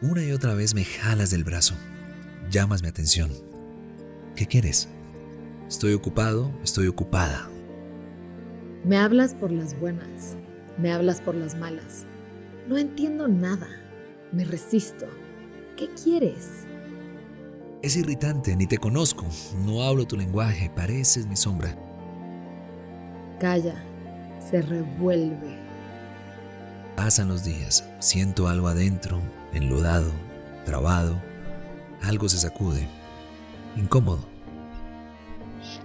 Una y otra vez me jalas del brazo. Llamas mi atención. ¿Qué quieres? Estoy ocupado, estoy ocupada. Me hablas por las buenas, me hablas por las malas. No entiendo nada, me resisto. ¿Qué quieres? Es irritante, ni te conozco, no hablo tu lenguaje, pareces mi sombra. Calla, se revuelve. Pasan los días, siento algo adentro, enlodado, trabado, algo se sacude, incómodo.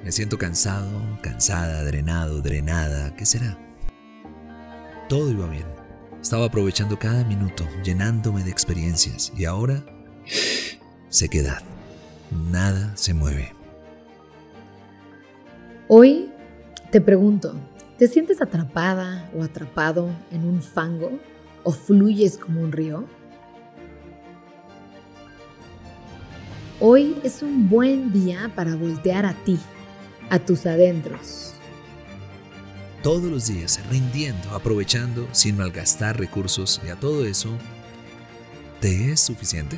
Me siento cansado, cansada, drenado, drenada, ¿qué será? Todo iba bien. Estaba aprovechando cada minuto, llenándome de experiencias y ahora sequedad. Nada se mueve. Hoy te pregunto, ¿te sientes atrapada o atrapado en un fango o fluyes como un río? Hoy es un buen día para voltear a ti, a tus adentros. Todos los días rindiendo, aprovechando, sin malgastar recursos y a todo eso, ¿te es suficiente?